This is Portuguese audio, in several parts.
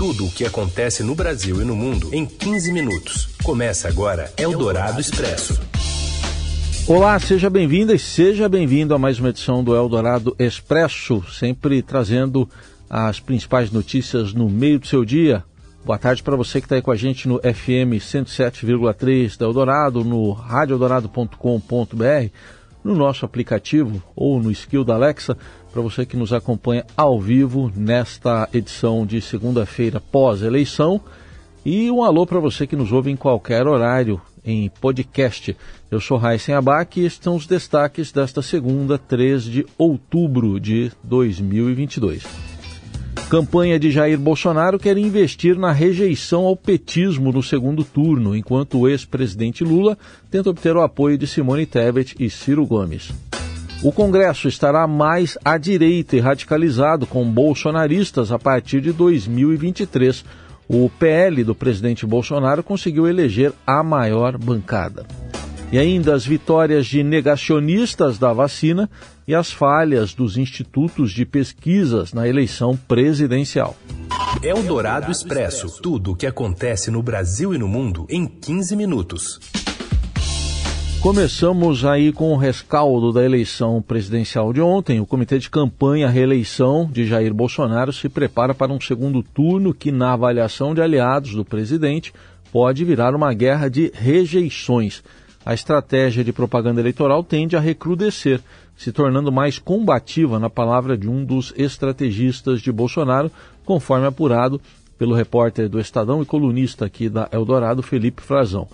Tudo o que acontece no Brasil e no mundo em 15 minutos. Começa agora Eldorado Expresso. Olá, seja bem-vinda e seja bem-vindo a mais uma edição do Eldorado Expresso, sempre trazendo as principais notícias no meio do seu dia. Boa tarde para você que está aí com a gente no FM 107,3 da Eldorado, no radioeldorado.com.br no nosso aplicativo ou no skill da Alexa, para você que nos acompanha ao vivo nesta edição de segunda-feira pós-eleição. E um alô para você que nos ouve em qualquer horário em podcast. Eu sou Raíssen Abac e estes são os destaques desta segunda, 3 de outubro de 2022. Campanha de Jair Bolsonaro quer investir na rejeição ao petismo no segundo turno, enquanto o ex-presidente Lula tenta obter o apoio de Simone Tebet e Ciro Gomes. O Congresso estará mais à direita e radicalizado com bolsonaristas a partir de 2023. O PL do presidente Bolsonaro conseguiu eleger a maior bancada. E ainda as vitórias de negacionistas da vacina e as falhas dos institutos de pesquisas na eleição presidencial. É o Dourado Expresso. Tudo o que acontece no Brasil e no mundo em 15 minutos. Começamos aí com o rescaldo da eleição presidencial de ontem. O Comitê de Campanha à Reeleição de Jair Bolsonaro se prepara para um segundo turno que, na avaliação de aliados do presidente, pode virar uma guerra de rejeições a estratégia de propaganda eleitoral tende a recrudescer, se tornando mais combativa na palavra de um dos estrategistas de Bolsonaro, conforme apurado pelo repórter do Estadão e colunista aqui da Eldorado, Felipe Frazão.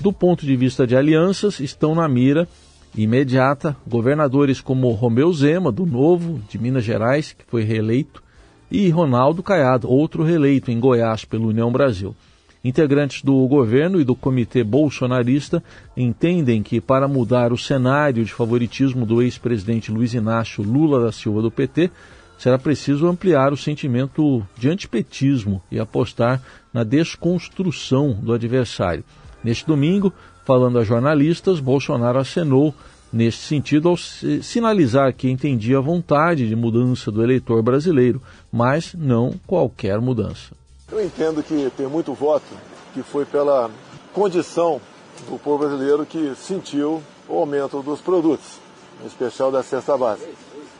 Do ponto de vista de alianças, estão na mira imediata governadores como Romeu Zema, do Novo, de Minas Gerais, que foi reeleito, e Ronaldo Caiado, outro reeleito em Goiás pelo União Brasil. Integrantes do governo e do comitê bolsonarista entendem que, para mudar o cenário de favoritismo do ex-presidente Luiz Inácio Lula da Silva do PT, será preciso ampliar o sentimento de antipetismo e apostar na desconstrução do adversário. Neste domingo, falando a jornalistas, Bolsonaro acenou neste sentido ao sinalizar que entendia a vontade de mudança do eleitor brasileiro, mas não qualquer mudança. Eu entendo que tem muito voto que foi pela condição do povo brasileiro que sentiu o aumento dos produtos, em especial da cesta básica.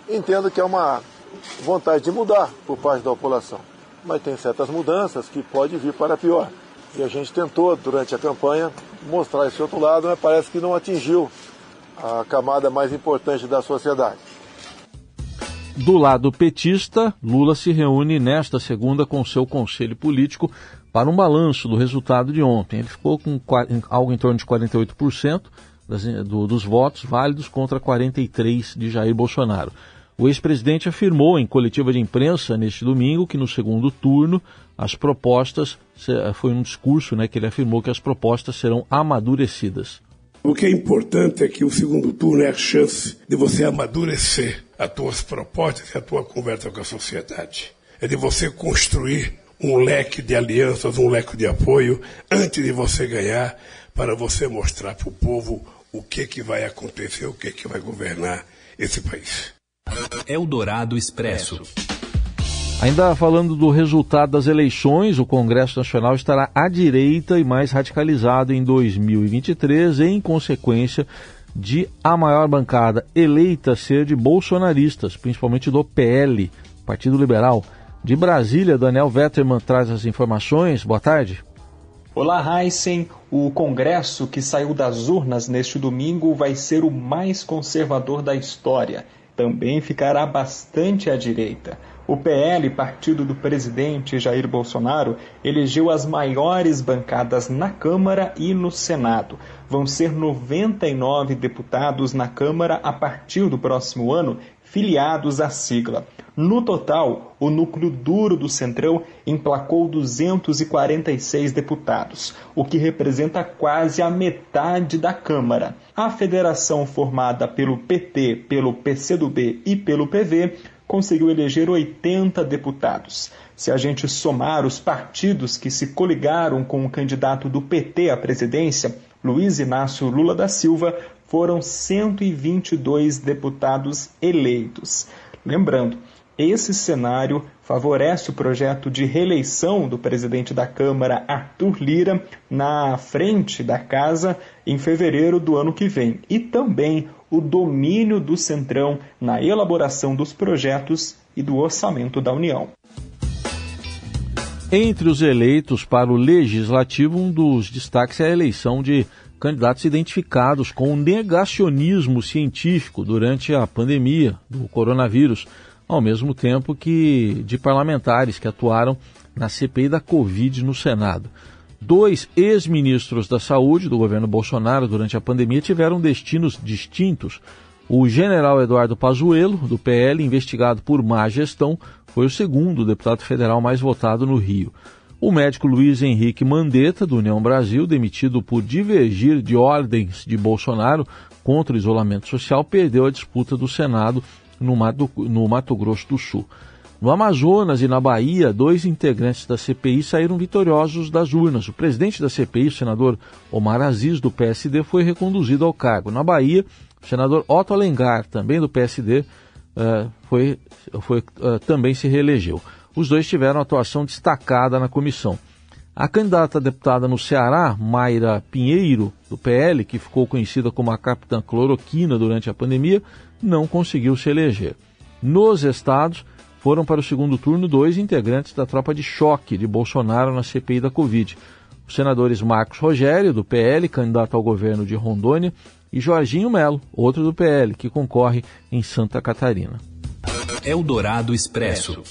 Entendo que é uma vontade de mudar por parte da população, mas tem certas mudanças que pode vir para pior. E a gente tentou, durante a campanha, mostrar esse outro lado, mas parece que não atingiu a camada mais importante da sociedade. Do lado petista, Lula se reúne nesta segunda com seu conselho político para um balanço do resultado de ontem. Ele ficou com algo em torno de 48% das, do, dos votos válidos contra 43% de Jair Bolsonaro. O ex-presidente afirmou em coletiva de imprensa neste domingo que no segundo turno as propostas, foi um discurso né, que ele afirmou que as propostas serão amadurecidas. O que é importante é que o segundo turno é a chance de você amadurecer as tuas propostas e a tua conversa com a sociedade. É de você construir um leque de alianças, um leque de apoio, antes de você ganhar, para você mostrar para o povo o que, que vai acontecer, o que, que vai governar esse país. Eldorado Expresso. Ainda falando do resultado das eleições, o Congresso Nacional estará à direita e mais radicalizado em 2023, em consequência de a maior bancada eleita ser de bolsonaristas, principalmente do PL, Partido Liberal. De Brasília, Daniel Vetterman traz as informações. Boa tarde. Olá, Heisen. O Congresso que saiu das urnas neste domingo vai ser o mais conservador da história. Também ficará bastante à direita. O PL, partido do presidente Jair Bolsonaro, elegeu as maiores bancadas na Câmara e no Senado. Vão ser 99 deputados na Câmara a partir do próximo ano, filiados à sigla. No total, o núcleo duro do Centrão emplacou 246 deputados, o que representa quase a metade da Câmara. A federação formada pelo PT, pelo PCdoB e pelo PV conseguiu eleger 80 deputados. Se a gente somar os partidos que se coligaram com o candidato do PT à presidência, Luiz Inácio Lula da Silva, foram 122 deputados eleitos. Lembrando Esse cenário favorece o projeto de reeleição do presidente da Câmara, Arthur Lira, na frente da casa em fevereiro do ano que vem, e também o domínio do Centrão na elaboração dos projetos e do orçamento da União. Entre os eleitos para o legislativo, um dos destaques é a eleição de candidatos identificados com negacionismo científico durante a pandemia do coronavírus, ao mesmo tempo que de parlamentares que atuaram na CPI da Covid no Senado. Dois ex-ministros da Saúde do governo Bolsonaro durante a pandemia tiveram destinos distintos. O general Eduardo Pazuello, do PL, investigado por má gestão, foi o segundo deputado federal mais votado no Rio. O médico Luiz Henrique Mandetta, do União Brasil, demitido por divergir de ordens de Bolsonaro contra o isolamento social, perdeu a disputa do Senado no Mato, no Mato Grosso do Sul. No Amazonas e na Bahia, dois integrantes da CPI saíram vitoriosos das urnas. O presidente da CPI, o senador Omar Aziz, do PSD, foi reconduzido ao cargo. Na Bahia, o senador Otto Alengar, também do PSD, eh, foi, foi, eh, também se reelegeu. Os dois tiveram atuação destacada na comissão. A candidata a deputada no Ceará, Mayra Pinheiro, do PL, que ficou conhecida como a capitã cloroquina durante a pandemia, não conseguiu se eleger. Nos estados, foram para o segundo turno dois integrantes da tropa de choque de Bolsonaro na CPI da Covid. Os senadores Marcos Rogério, do PL, candidato ao governo de Rondônia, e Jorginho Melo, outro do PL, que concorre em Santa Catarina. Eldorado Expresso.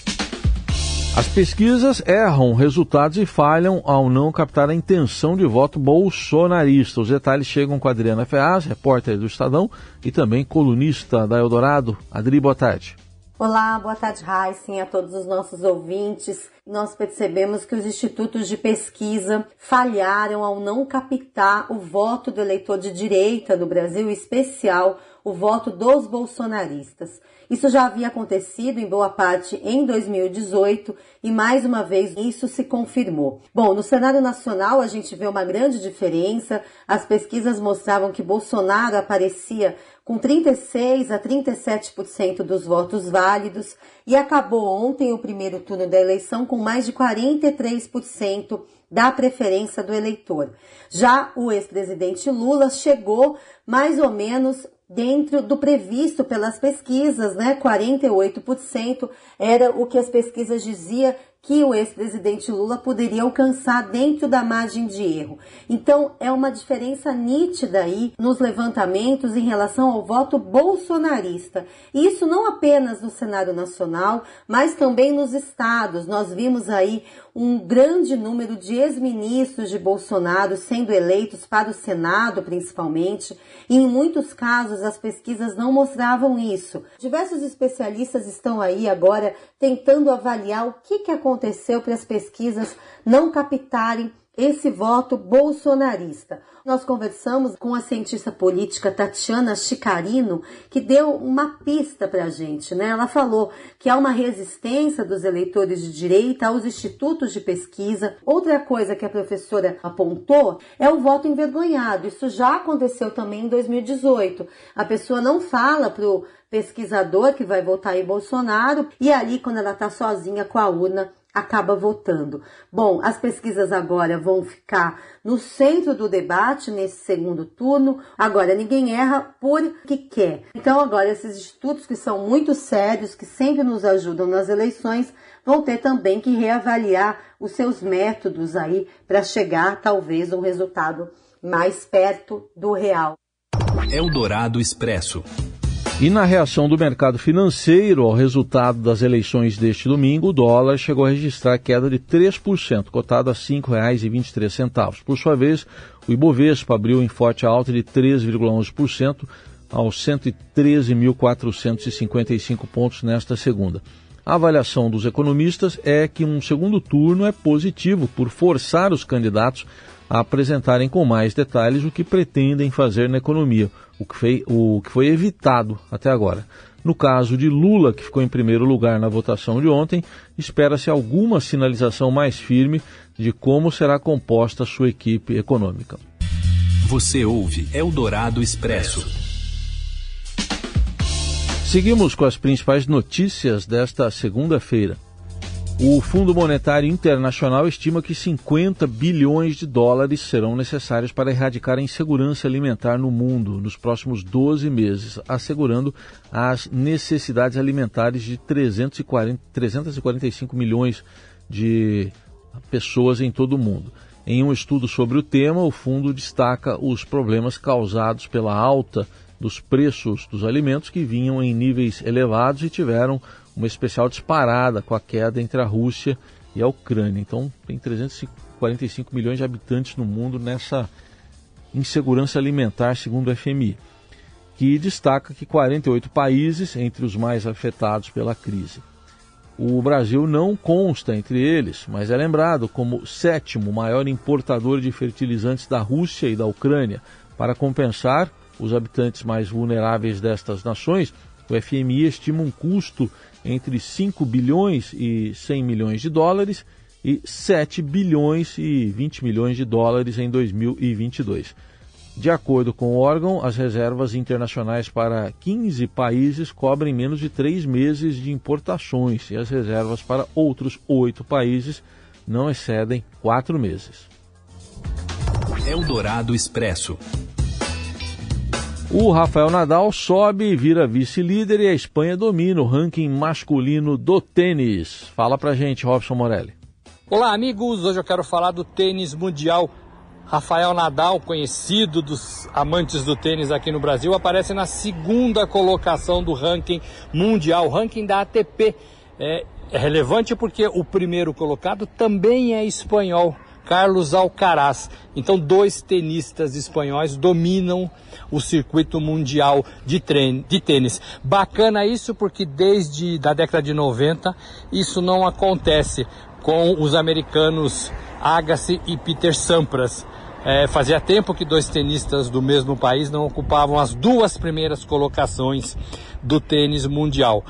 As pesquisas erram resultados e falham ao não captar a intenção de voto bolsonarista. Os detalhes chegam com a Adriana Ferraz, repórter do Estadão e também colunista da Eldorado. Adri, boa tarde. Olá, boa tarde, Heisen, a todos os nossos ouvintes. Nós percebemos que os institutos de pesquisa falharam ao não captar o voto do eleitor de direita no Brasil, em especial o voto dos bolsonaristas. Isso já havia acontecido em boa parte em 2018 e mais uma vez isso se confirmou. Bom, no cenário nacional a gente vê uma grande diferença. As pesquisas mostravam que Bolsonaro aparecia com 36 a 37% dos votos válidos e acabou ontem o primeiro turno da eleição com mais de 43% da preferência do eleitor. Já o ex-presidente Lula chegou mais ou menos dentro do previsto pelas pesquisas, né? 48% era o que as pesquisas diziam que o ex-presidente Lula poderia alcançar dentro da margem de erro. Então, é uma diferença nítida aí nos levantamentos em relação ao voto bolsonarista. Isso não apenas no cenário nacional, mas também nos estados. Nós vimos aí um grande número de ex-ministros de Bolsonaro sendo eleitos para o Senado, principalmente, e em muitos casos as pesquisas não mostravam isso. Diversos especialistas estão aí agora tentando avaliar o que, que aconteceu para as pesquisas não captarem esse voto bolsonarista. Nós conversamos com a cientista política Tatiana Chicarino, que deu uma pista para a gente. Né? Ela falou que há uma resistência dos eleitores de direita aos institutos de pesquisa. Outra coisa que a professora apontou é o voto envergonhado. Isso já aconteceu também em 2018. A pessoa não fala para o pesquisador que vai votar em Bolsonaro e ali, quando ela está sozinha com a urna, acaba votando. Bom, as pesquisas agora vão ficar no centro do debate nesse segundo turno. Agora, ninguém erra por que quer. Então, agora, esses institutos que são muito sérios, que sempre nos ajudam nas eleições, vão ter também que reavaliar os seus métodos aí para chegar, talvez, a um resultado mais perto do real. Eldorado Expresso. E na reação do mercado financeiro ao resultado das eleições deste domingo, o dólar chegou a registrar queda de 3%, cotado a R$ 5,23. Por sua vez, o Ibovespa abriu em forte alta de 3,11% aos 113.455 pontos nesta segunda. A avaliação dos economistas é que um segundo turno é positivo por forçar os candidatos a apresentarem com mais detalhes o que pretendem fazer na economia, o que foi, o que foi evitado até agora. No caso de Lula, que ficou em primeiro lugar na votação de ontem, espera-se alguma sinalização mais firme de como será composta a sua equipe econômica. Você ouve Eldorado Expresso. Seguimos com as principais notícias desta segunda-feira. O Fundo Monetário Internacional estima que 50 bilhões de dólares serão necessários para erradicar a insegurança alimentar no mundo nos próximos 12 meses, assegurando as necessidades alimentares de 340, 345 milhões de pessoas em todo o mundo. Em um estudo sobre o tema, o fundo destaca os problemas causados pela alta dos preços dos alimentos que vinham em níveis elevados e tiveram uma especial disparada com a queda entre a Rússia e a Ucrânia. Então, tem 345 milhões de habitantes no mundo nessa insegurança alimentar, segundo o FMI, que destaca que 48 países entre os mais afetados pela crise. O Brasil não consta entre eles, mas é lembrado como sétimo maior importador de fertilizantes da Rússia e da Ucrânia. Para compensar os habitantes mais vulneráveis destas nações, o FMI estima um custo entre 5 bilhões e 100 milhões de dólares e 7 bilhões e 20 milhões de dólares em 2022. De acordo com o órgão, as reservas internacionais para 15 países cobrem menos de três meses de importações e as reservas para outros oito países não excedem quatro meses. Eldorado Expresso. O Rafael Nadal sobe e vira vice-líder e a Espanha domina o ranking masculino do tênis. Fala pra gente, Robson Morelli. Olá, amigos. Hoje eu quero falar do tênis mundial. Rafael Nadal, conhecido dos amantes do tênis aqui no Brasil, aparece na segunda colocação do ranking mundial, ranking da ATP. É, é relevante porque o primeiro colocado também é espanhol. Carlos Alcaraz. Então, dois tenistas espanhóis dominam o circuito mundial de, treino, de tênis. Bacana isso porque desde a década de 90 isso não acontece com os americanos Agassi e Peter Sampras. É, fazia tempo que dois tenistas do mesmo país não ocupavam as duas primeiras colocações do tênis mundial.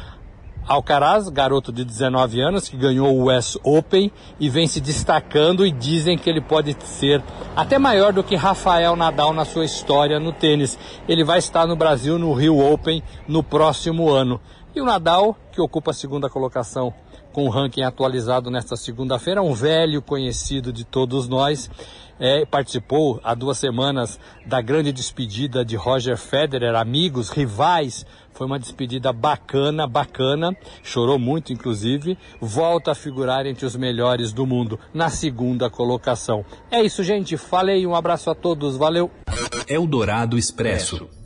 Alcaraz, garoto de 19 anos, que ganhou o US Open e vem se destacando e dizem que ele pode ser até maior do que Rafael Nadal na sua história no tênis. Ele vai estar no Brasil no Rio Open no próximo ano. E o Nadal, que ocupa a segunda colocação com o ranking atualizado nesta segunda-feira, um velho conhecido de todos nós, é, participou há duas semanas da grande despedida de Roger Federer, amigos, rivais. Foi uma despedida bacana, bacana. Chorou muito, inclusive. Volta a figurar entre os melhores do mundo na segunda colocação. É isso, gente. Falei. Um abraço a todos. Valeu. Eldorado Expresso.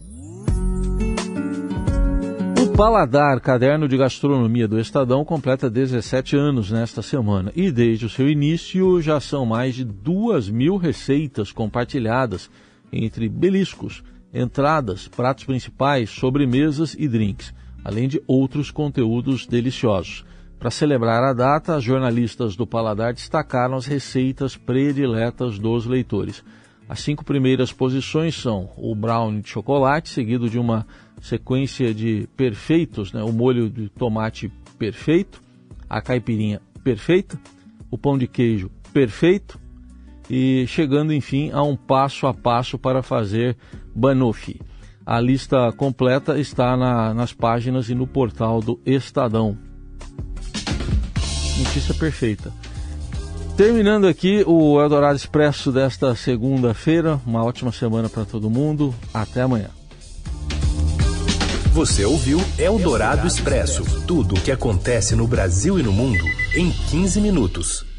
Paladar, caderno de gastronomia do Estadão, completa 17 anos nesta semana e desde o seu início já são mais de duas mil receitas compartilhadas entre beliscos, entradas, pratos principais, sobremesas e drinks, além de outros conteúdos deliciosos. Para celebrar a data, as jornalistas do Paladar destacaram as receitas prediletas dos leitores. As cinco primeiras posições são o brownie de chocolate, seguido de uma sequência de perfeitos, né? o molho de tomate perfeito, a caipirinha perfeita, o pão de queijo perfeito e chegando enfim a um passo a passo para fazer banoffee. A lista completa está na, nas páginas e no portal do Estadão. Notícia perfeita. Terminando aqui o Eldorado Expresso desta segunda-feira. Uma ótima semana para todo mundo. Até amanhã. Você ouviu Eldorado Expresso tudo o que acontece no Brasil e no mundo em 15 minutos.